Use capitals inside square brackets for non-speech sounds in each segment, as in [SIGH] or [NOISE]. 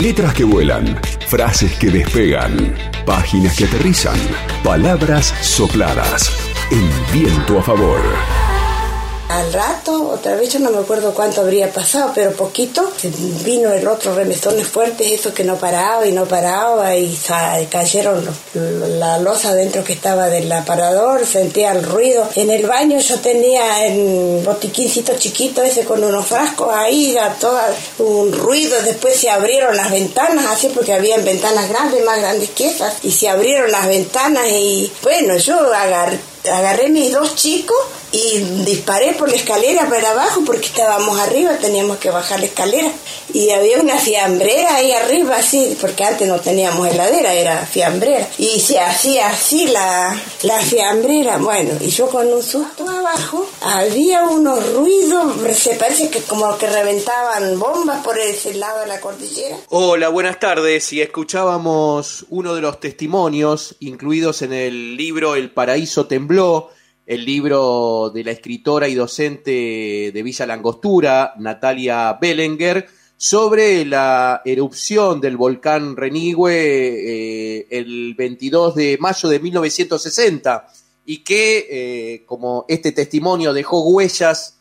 Letras que vuelan, frases que despegan, páginas que aterrizan, palabras sopladas, en viento a favor. Al rato, otra vez yo no me acuerdo cuánto habría pasado, pero poquito, vino el otro remesones fuertes, eso que no paraba y no paraba y cayeron la losa dentro que estaba del aparador, sentía el ruido. En el baño yo tenía el botiquincito chiquito ese con unos frascos ahí, era todo un ruido, después se abrieron las ventanas así porque habían ventanas grandes, más grandes que esas, y se abrieron las ventanas y bueno, yo agarré mis dos chicos y disparé por la escalera para abajo porque estábamos arriba, teníamos que bajar la escalera. Y había una fiambrera ahí arriba, así, porque antes no teníamos heladera, era fiambrera. Y se hacía así la, la fiambrera. Bueno, y yo con un susto abajo, había unos ruidos, se parece que como que reventaban bombas por ese lado de la cordillera. Hola, buenas tardes. Y escuchábamos uno de los testimonios incluidos en el libro El Paraíso Tembló el libro de la escritora y docente de Villa Langostura, Natalia Bellenger, sobre la erupción del volcán Renigüe eh, el 22 de mayo de 1960 y que, eh, como este testimonio dejó huellas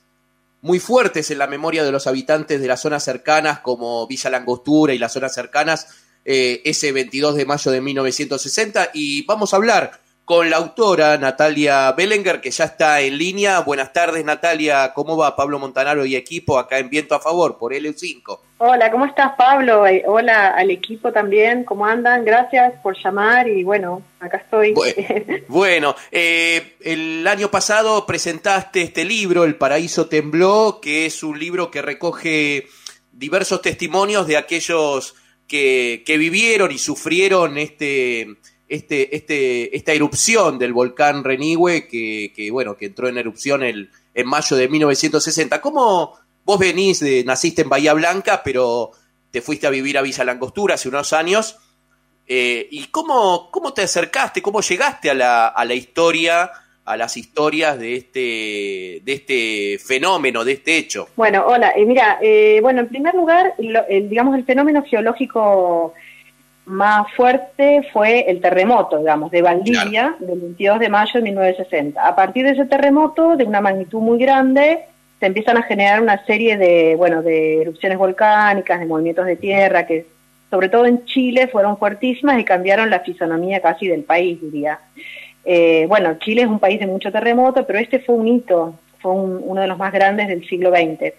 muy fuertes en la memoria de los habitantes de las zonas cercanas como Villa Langostura y las zonas cercanas, eh, ese 22 de mayo de 1960, y vamos a hablar con la autora Natalia Bellenger, que ya está en línea. Buenas tardes, Natalia. ¿Cómo va Pablo Montanaro y equipo acá en Viento a Favor por LU5? Hola, ¿cómo estás, Pablo? Eh, hola al equipo también. ¿Cómo andan? Gracias por llamar y bueno, acá estoy. [LAUGHS] Bueno, eh, el año pasado presentaste este libro, El Paraíso Tembló, que es un libro que recoge diversos testimonios de aquellos que, que vivieron y sufrieron este este, este, esta erupción del volcán Renigüe que, que, bueno, que entró en erupción el, en mayo de 1960. ¿Cómo vos venís, de, naciste en Bahía Blanca, pero te fuiste a vivir a Villa Langostura hace unos años? Eh, ¿Y cómo, cómo te acercaste, cómo llegaste a la, a la historia, a las historias de este, de este fenómeno, de este hecho? Bueno, hola, eh, mira, eh, bueno, en primer lugar, el, digamos, el fenómeno geológico más fuerte fue el terremoto, digamos, de Valdivia, del 22 de mayo de 1960. A partir de ese terremoto, de una magnitud muy grande, se empiezan a generar una serie de, bueno, de erupciones volcánicas, de movimientos de tierra, que sobre todo en Chile fueron fuertísimas y cambiaron la fisonomía casi del país, diría. Eh, bueno, Chile es un país de mucho terremoto, pero este fue un hito, fue uno de los más grandes del siglo XX.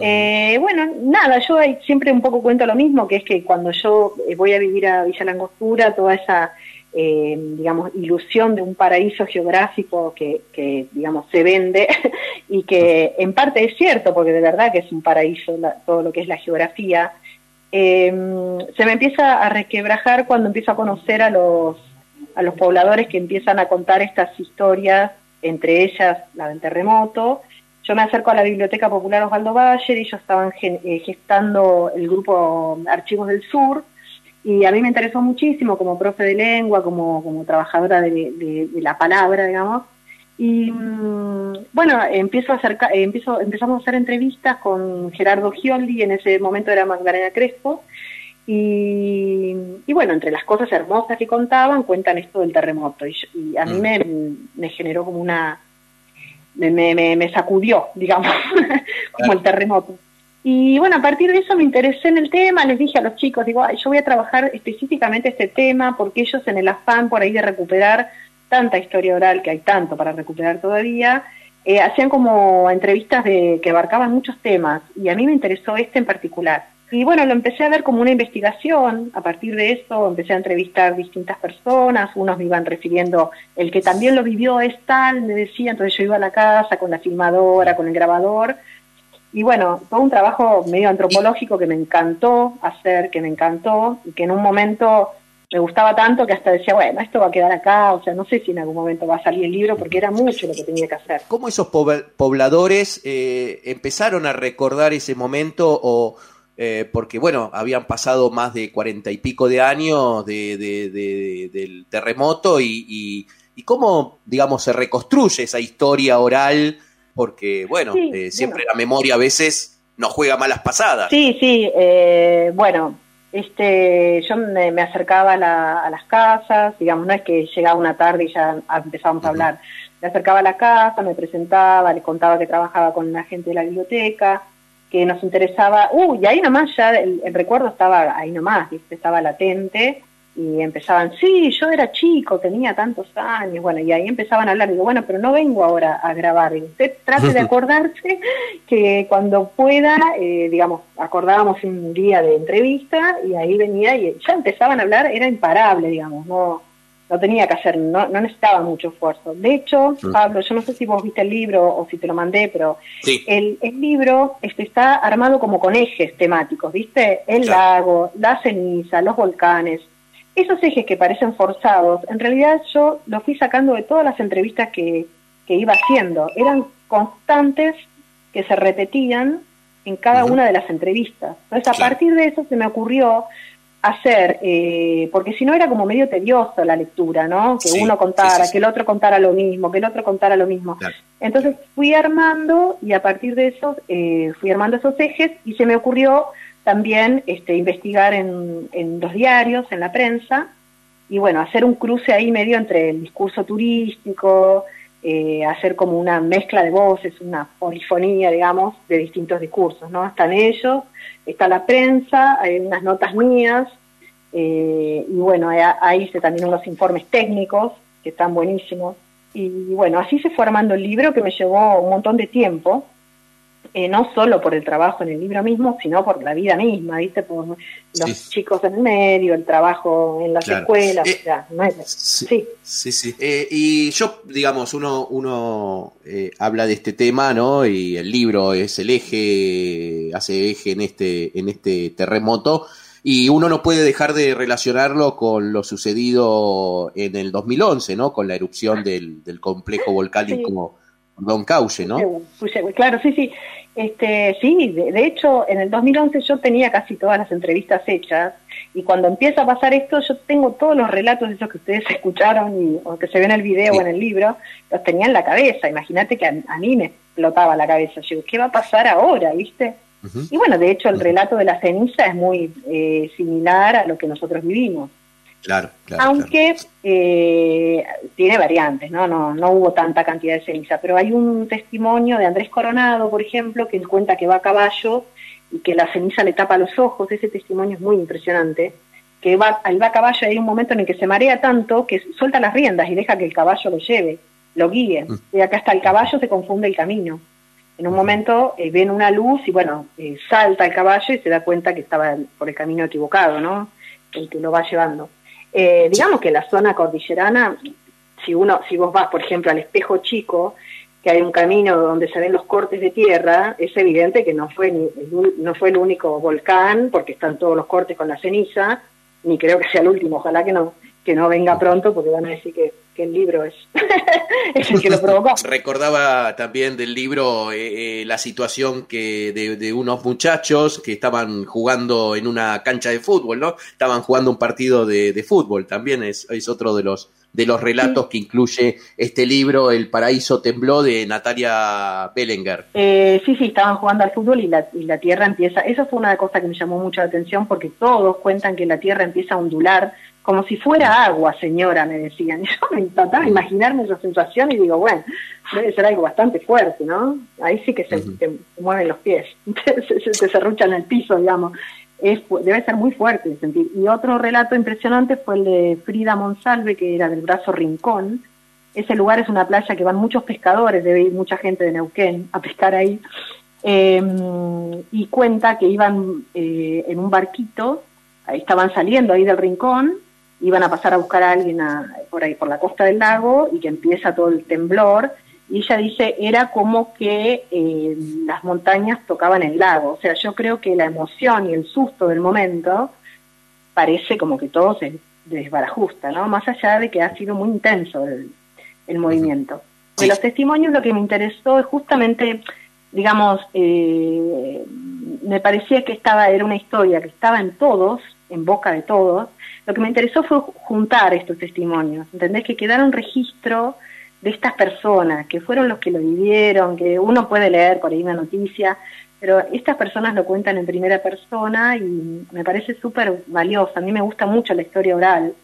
Eh, bueno, nada, yo siempre un poco cuento lo mismo, que es que cuando yo eh, voy a vivir a Villa Langostura, toda esa, eh, digamos, ilusión de un paraíso geográfico que, digamos, se vende [LAUGHS] y que en parte es cierto, porque de verdad que es un paraíso todo lo que es la geografía, em, se me empieza a resquebrajar cuando empiezo a conocer a los, a los pobladores que empiezan a contar estas historias, entre ellas la del terremoto, yo me acerco a la Biblioteca Popular Osvaldo Bayer, ellos estaban eh, gestando el grupo Archivos del Sur, y a mí me interesó muchísimo como profe de lengua, como, como trabajadora de, la palabra, digamos. Y mm, bueno, empiezo a acercar, eh, empiezo, empezamos a hacer entrevistas con Gerardo Gioldi, en ese momento era Magdalena Crespo, y, bueno, entre las cosas hermosas que contaban, cuentan esto del terremoto. Y, a mí mm. me, me generó como una, me, me, me sacudió, digamos, [LAUGHS] como el terremoto. Y bueno, a partir de eso me interesé en el tema, les dije a los chicos, digo, yo voy a trabajar específicamente este tema porque ellos en el afán por ahí de recuperar tanta historia oral, que hay tanto para recuperar todavía, eh, hacían como entrevistas de, que abarcaban muchos temas y a mí me interesó este en particular. Y bueno, lo empecé a ver como una investigación, a partir de eso empecé a entrevistar distintas personas, unos me iban refiriendo, el que también lo vivió es tal, me decía, entonces yo iba a la casa con la filmadora, con el grabador, y bueno, todo un trabajo medio antropológico que me encantó hacer, que me encantó, y que en un momento me gustaba tanto que hasta decía, bueno, esto va a quedar acá, o sea, no sé si en algún momento va a salir el libro porque era mucho lo que tenía que hacer. ¿Cómo esos pobladores eh, empezaron a recordar ese momento o, eh, porque bueno, habían pasado más de cuarenta y pico de años del terremoto y, cómo, digamos, se reconstruye esa historia oral, porque bueno, eh, siempre la memoria a veces nos juega malas pasadas. Sí, sí, eh, bueno, este, yo me, acercaba a, las casas, digamos, no es que llegaba una tarde y ya empezábamos a hablar. Me acercaba a la casa, me presentaba, le contaba que trabajaba con la gente de la biblioteca, que nos interesaba, uy, y ahí nomás ya el, recuerdo estaba ahí nomás, estaba latente, y empezaban, sí, yo era chico, tenía tantos años, bueno, y ahí empezaban a hablar, digo, bueno, pero no vengo ahora a grabar, y usted trate de [LAUGHS] acordarse que cuando pueda, eh, digamos, acordábamos un día de entrevista y ahí venía y ya empezaban a hablar, era imparable, digamos, no no tenía que hacer, no, no necesitaba mucho esfuerzo. De hecho, mm. Pablo, yo no sé si vos viste el libro o si te lo mandé, pero el, el, libro este, está armado como con ejes temáticos, ¿viste? El lago, la ceniza, los volcanes, esos ejes que parecen forzados, en realidad yo los fui sacando de todas las entrevistas que, iba haciendo. Eran constantes que se repetían en cada una de las entrevistas. Entonces, a partir de eso se me ocurrió hacer, eh, porque si no era como medio tedioso la lectura, ¿no? Que uno contara, que el otro contara lo mismo, que el otro contara lo mismo. Entonces fui armando y a partir de eso eh, fui armando esos ejes y se me ocurrió también este, investigar en, en los diarios, en la prensa, y bueno, hacer un cruce ahí medio entre el discurso turístico, eh, hacer como una mezcla de voces, una polifonía, digamos, de distintos discursos, ¿no? Están ellos, está la prensa, hay unas notas mías, eh, y bueno, ahí hice también unos informes técnicos que están buenísimos. Y bueno, así se fue armando el libro que me llevó un montón de tiempo, eh, no solo por el trabajo en el libro mismo, sino por la vida misma, ¿viste? Por los chicos en el medio, el trabajo en las escuelas, eh, sí, sí, sí. Eh, y yo, digamos, uno, uno habla de este tema, ¿no? Y el libro es el eje, hace eje en este, en este terremoto. Y uno no puede dejar de relacionarlo con lo sucedido en el 2011, ¿no? Con la erupción del, del complejo volcánico Don Cauce, ¿no? Claro, sí, sí. Este, sí, de, hecho, en el 2011 yo tenía casi todas las entrevistas hechas y cuando empieza a pasar esto, yo tengo todos los relatos de esos que ustedes [LAUGHS] escucharon y, o que se ven en el video o en el libro, los tenía en la cabeza. Imagínate que a, mí me explotaba la cabeza. Yo, ¿qué va a pasar ahora, viste? Y bueno, de hecho, el relato de la ceniza es muy eh, similar a lo que nosotros vivimos. Claro, Aunque Eh, tiene variantes, ¿no? ¿no? No hubo tanta cantidad de ceniza, pero hay un testimonio de Andrés Coronado, por ejemplo, que cuenta que va a caballo y que la ceniza le tapa los ojos, ese testimonio es muy impresionante, que va, al va a caballo hay un momento en el que se marea tanto que suelta las riendas y deja que el caballo lo lleve, lo guíe, mm. y acá hasta el caballo se confunde el camino. En un momento eh, ven una luz y bueno, eh, salta el caballo y se da cuenta que estaba por el camino equivocado, ¿no? El que lo va llevando. Eh, digamos que la zona cordillerana, si uno, si vos vas, por ejemplo, al espejo chico, que hay un camino donde se ven los cortes de tierra, es evidente que no fue ni, no fue el único volcán, porque están todos los cortes con la ceniza, ni creo que sea el último, ojalá que no, que no venga pronto, porque van a decir que el libro [LAUGHS] es, el que lo [LAUGHS] provocó. Recordaba también del libro eh, eh, la situación que de, unos muchachos que estaban jugando en una cancha de fútbol, ¿no? Estaban jugando un partido de, fútbol, también es, es otro de los de los relatos que incluye este libro, El paraíso tembló, de Natalia Bellenger. Eh, sí, sí, estaban jugando al fútbol y la, y la Tierra empieza, eso fue una cosa que me llamó mucho la atención porque todos cuentan que la Tierra empieza a ondular como si fuera agua, señora, me decían. [LAUGHS] Yo me intentaba imaginarme esa sensación y digo, bueno, debe ser algo bastante fuerte, ¿no? Ahí sí que se, te mueven los pies, [LAUGHS] se, se, serruchan el piso, digamos. Es, debe ser muy fuerte de sentir. Y otro relato impresionante fue el de Frida Monsalve, que era del brazo Rincón. Ese lugar es una playa que van muchos pescadores, debe ir mucha gente de Neuquén a pescar ahí. Em, y cuenta que iban eh, en un barquito, estaban saliendo ahí del rincón iban a pasar a buscar a alguien por ahí, por la costa del lago, y que empieza todo el temblor, y ella dice, era como que eh, las montañas tocaban el lago, o sea, yo creo que la emoción y el susto del momento parece como que todo se desbarajusta, ¿no? Más allá de que ha sido muy intenso el, movimiento. De los testimonios lo que me interesó es justamente, digamos, eh, me parecía que estaba, era una historia que estaba en todos, en boca de todos, lo que me interesó fue juntar estos testimonios, ¿entendés? Que quedara un registro de estas personas, que fueron los que lo vivieron, que uno puede leer por ahí una noticia, pero estas personas lo cuentan en primera persona y me parece súper valioso. A mí me gusta mucho la historia oral,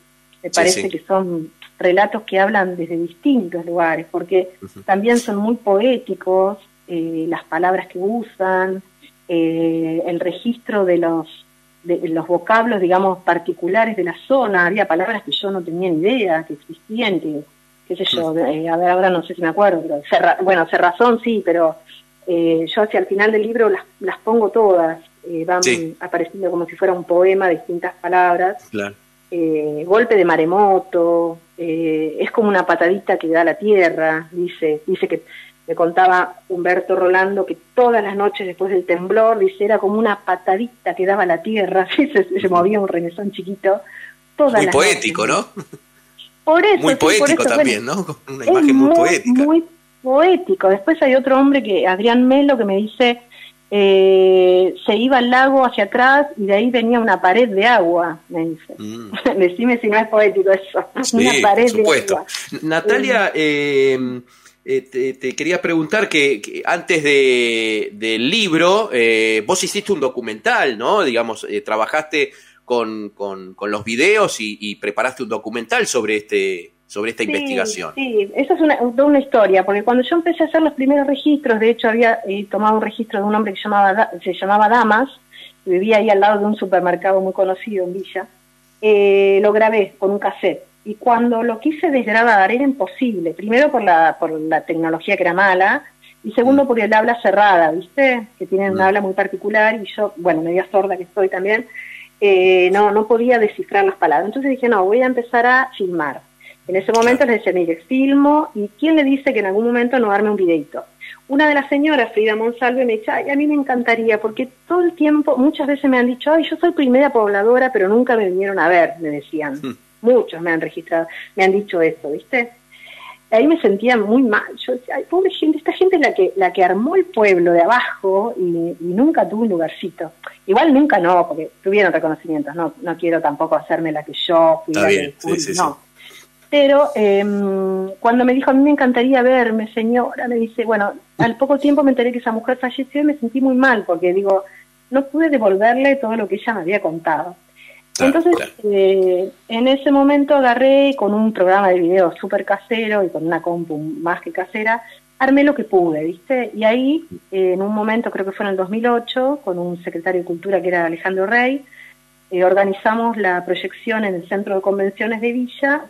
me parece que son relatos que hablan desde distintos lugares, porque también son muy poéticos, eh, las palabras que usan, eh, el registro de los de los vocablos, digamos, particulares de la zona, había palabras que yo no tenía ni idea que existían, que, qué sé yo, eh, a ver, ahora no sé si me acuerdo, pero bueno, cerrazón sí, pero yo hacia el final del libro las, las pongo todas, van apareciendo como si fuera un poema, distintas palabras. golpe de maremoto, es como una patadita que da la tierra, dice, dice que me contaba Humberto Rolando que todas las noches después del temblor, dice, era como una patadita que daba la tierra, [LAUGHS] así se, movía un remesón chiquito. muy poético, ¿no? Por eso, muy poético también, ¿no? Una imagen muy, poética. Muy poético. Después hay otro hombre que, Adrián Melo, que me dice, eh, se iba al lago hacia atrás y de ahí venía una pared de agua, me dice. Mm. [LAUGHS] Decime si no es poético eso. [LAUGHS] una pared de agua. Natalia, eh, eh, te, quería preguntar que, antes de, del libro, eh, vos hiciste un documental, ¿no? Digamos, eh, trabajaste con, con, los videos y, preparaste un documental sobre este sobre esta investigación. Sí, esa es una, una historia, porque cuando yo empecé a hacer los primeros registros, de hecho había tomado un registro de un hombre que llamaba, se llamaba Damas, vivía ahí al lado de un supermercado muy conocido en Villa, lo grabé con un cassette y cuando lo quise desgrabar era imposible, primero por la, por la tecnología que era mala, y segundo mm. por el habla cerrada, ¿viste? Que tienen un mm. habla muy particular y yo, bueno, media sorda que estoy también, eh, no, no podía descifrar las palabras. Entonces dije, no, voy a empezar a filmar. En ese momento les decía, mire, filmo, y ¿quién le dice que en algún momento no arme un videito? Una de las señoras, Frida Monsalve, me dice, ay, a mí me encantaría, porque todo el tiempo, muchas veces me han dicho, ay, yo soy primera pobladora, pero nunca me vinieron a ver, me decían. Muchos me han registrado, me han dicho eso, ¿viste? Ahí me sentía muy mal. Yo decía, ay, pobre gente, esta gente es la que, la que armó el pueblo de abajo y, nunca tuvo un lugarcito. Igual nunca no, porque tuvieron reconocimientos, no, no quiero tampoco hacerme la que yo fui no. Pero em, cuando me dijo, a mí me encantaría verme, señora, me dice, bueno, al poco tiempo me enteré que esa mujer falleció y me sentí muy mal, porque digo, no pude devolverle todo lo que ella me había contado. Entonces, eh, en ese momento agarré con un programa de video súper casero y con una compu más que casera, armé lo que pude, ¿viste? Y ahí, eh, en un momento, creo que fue en el 2008, con un secretario de Cultura que era Alejandro Rey, eh, organizamos la proyección en el Centro de Convenciones de Villa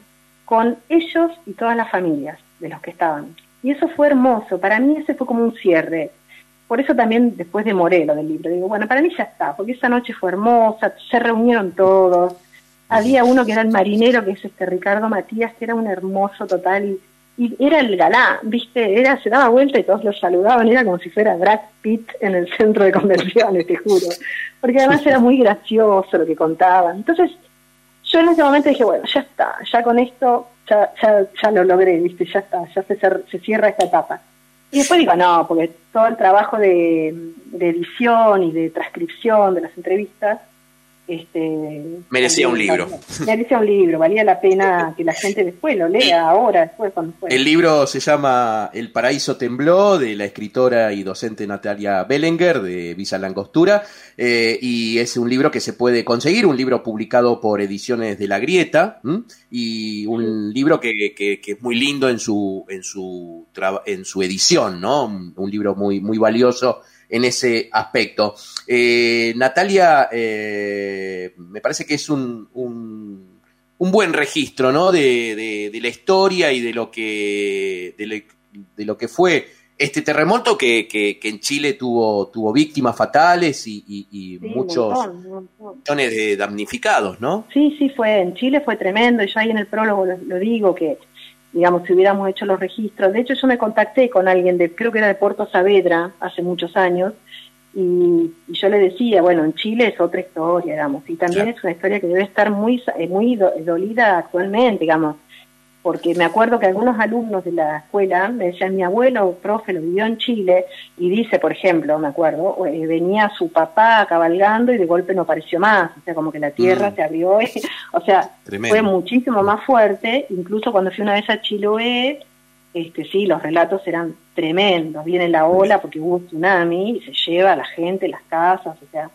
con ellos y todas las familias de los que estaban. Y eso fue hermoso, para mí ese fue como un cierre por eso también después de Morelo del libro, digo, bueno, para mí ya está, porque esa noche fue hermosa, se reunieron todos, había uno que era el marinero, que es este Ricardo Matías, que era un hermoso total, y, era el galán, viste, era, se daba vuelta y todos lo saludaban, era como si fuera Brad Pitt en el centro de convenciones, te juro, porque además era muy gracioso lo que contaban. Entonces, yo en ese momento dije, bueno, ya está, ya con esto, ya, ya, ya lo logré, viste, ya está, ya se, se cierra esta etapa. Y después digo, no, porque todo el trabajo de, edición y de transcripción de las entrevistas este, merecía un libro. Merecía un libro, valía la pena que la gente después lo lea, ahora, después, cuando fue. El libro se llama El paraíso tembló, de la escritora y docente Natalia Bellenger, de Visa Langostura, eh, y es un libro que se puede conseguir, un libro publicado por Ediciones de la Grieta, y un libro que, que, es muy lindo en su, en su, en su edición, ¿no? Un, libro muy, muy valioso en ese aspecto. Eh, Natalia, eh, me parece que es un, un, buen registro ¿no? De, de, la historia y de lo que, de, lo que fue este terremoto que, que, en Chile tuvo, tuvo víctimas fatales y, y, muchos millones de damnificados, ¿no? Sí, sí, fue en Chile fue tremendo. Yo ahí en el prólogo lo digo que digamos, si hubiéramos hecho los registros. De hecho, yo me contacté con alguien de, creo que era de Puerto Saavedra, hace muchos años, y, yo le decía, bueno, en Chile es otra historia, digamos, y también es una historia que debe estar muy, eh, muy dolida actualmente, digamos porque me acuerdo que algunos alumnos de la escuela me decían, mi abuelo, profe, lo vivió en Chile, y dice, por ejemplo, me acuerdo, eh, venía su papá cabalgando y de golpe no apareció más, o sea, como que la tierra mm. se abrió, o sea, fue muchísimo más fuerte, incluso cuando fui una vez a Chiloé, este, sí, los relatos eran tremendos. Viene la ola porque hubo un tsunami y se lleva a la gente, las casas, o sea,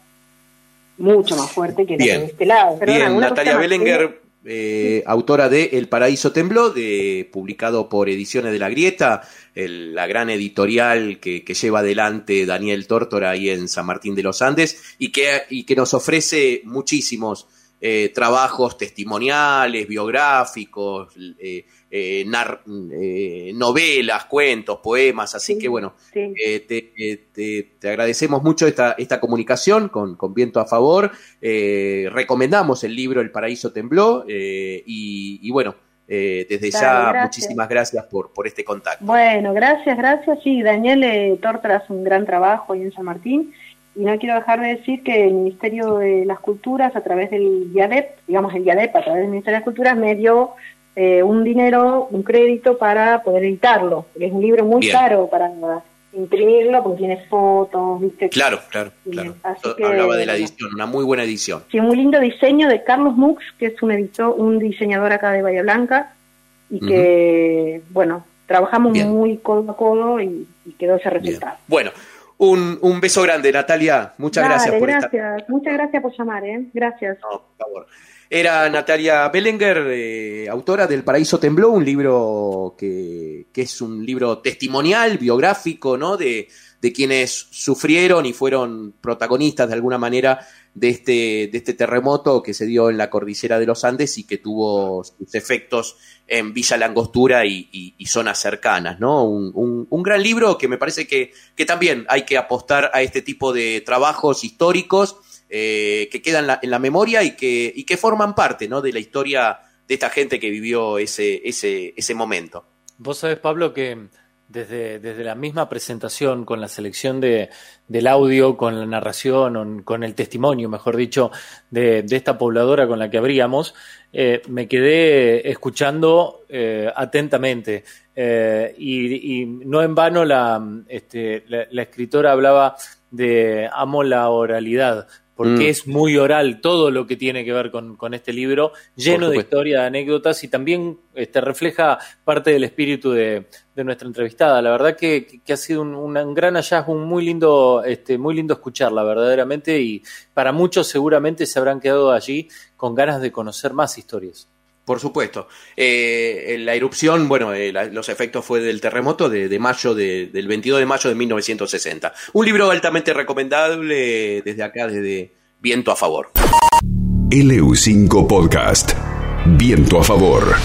mucho más fuerte que de este lado. Bien, Natalia Bellinger, eh, autora de El Paraíso Tembló, de, publicado por Ediciones de la Grieta, la gran editorial que, lleva adelante Daniel Tórtora ahí en San Martín de los Andes y que, y que nos ofrece muchísimos eh, trabajos testimoniales, biográficos, eh, eh, eh, novelas, cuentos, poemas, así que bueno, eh, te, agradecemos mucho esta, esta comunicación con, con Viento a Favor, recomendamos el libro El Paraíso Tembló y, bueno, desde ya muchísimas gracias por, por este contacto. Bueno, gracias, gracias, sí, Daniel Tortra hace un gran trabajo ahí en San Martín. Y no quiero dejar de decir que el Ministerio de las Culturas, a través del IADEP, digamos el IADEP, a través del Ministerio de las Culturas, me dio eh, un dinero, un crédito para poder editarlo. Es un libro muy caro para imprimirlo porque tiene fotos, ¿viste? Claro, claro, claro. Hablaba de la edición, una muy buena edición. Sí, un lindo diseño de Carlos Mux, que es un editor, un diseñador acá de Bahía Blanca y que, bueno, trabajamos muy codo a codo y, quedó ese resultado. Bueno, un, un, beso grande, Natalia. Muchas gracias por gracias. Muchas gracias por llamar, ¿eh? Gracias. No, por favor. Era Natalia Bellinger, eh, autora del Paraíso Tembló, un libro que, es un libro testimonial, biográfico, ¿no? De, quienes sufrieron y fueron protagonistas de alguna manera de este, de este terremoto que se dio en la cordillera de los Andes y que tuvo sus efectos en Villa Langostura y, zonas cercanas, ¿no? Un, un, gran libro que me parece que, que también hay que apostar a este tipo de trabajos históricos eh, que quedan en la, memoria y que, y que forman parte ¿no? de la historia de esta gente que vivió ese, ese, ese momento. Vos sabés, Pablo, que desde, desde la misma presentación, con la selección de, del audio, con la narración, con el testimonio, mejor dicho, de, esta pobladora con la que abríamos, eh, me quedé escuchando eh, atentamente. y, no en vano la, este, la escritora hablaba de amo la oralidad, porque mm. es muy oral todo lo que tiene que ver con, este libro, lleno de historia, de anécdotas y también este, refleja parte del espíritu de, nuestra entrevistada. La verdad que, ha sido un, gran hallazgo, muy lindo, este, muy lindo escucharla verdaderamente y para muchos seguramente se habrán quedado allí con ganas de conocer más historias. Por supuesto. Eh, la erupción, bueno, eh, los efectos fue del terremoto de, mayo del 22 de mayo de 1960. Un libro altamente recomendable desde acá, desde Viento a Favor. LU5 Podcast. Viento a Favor.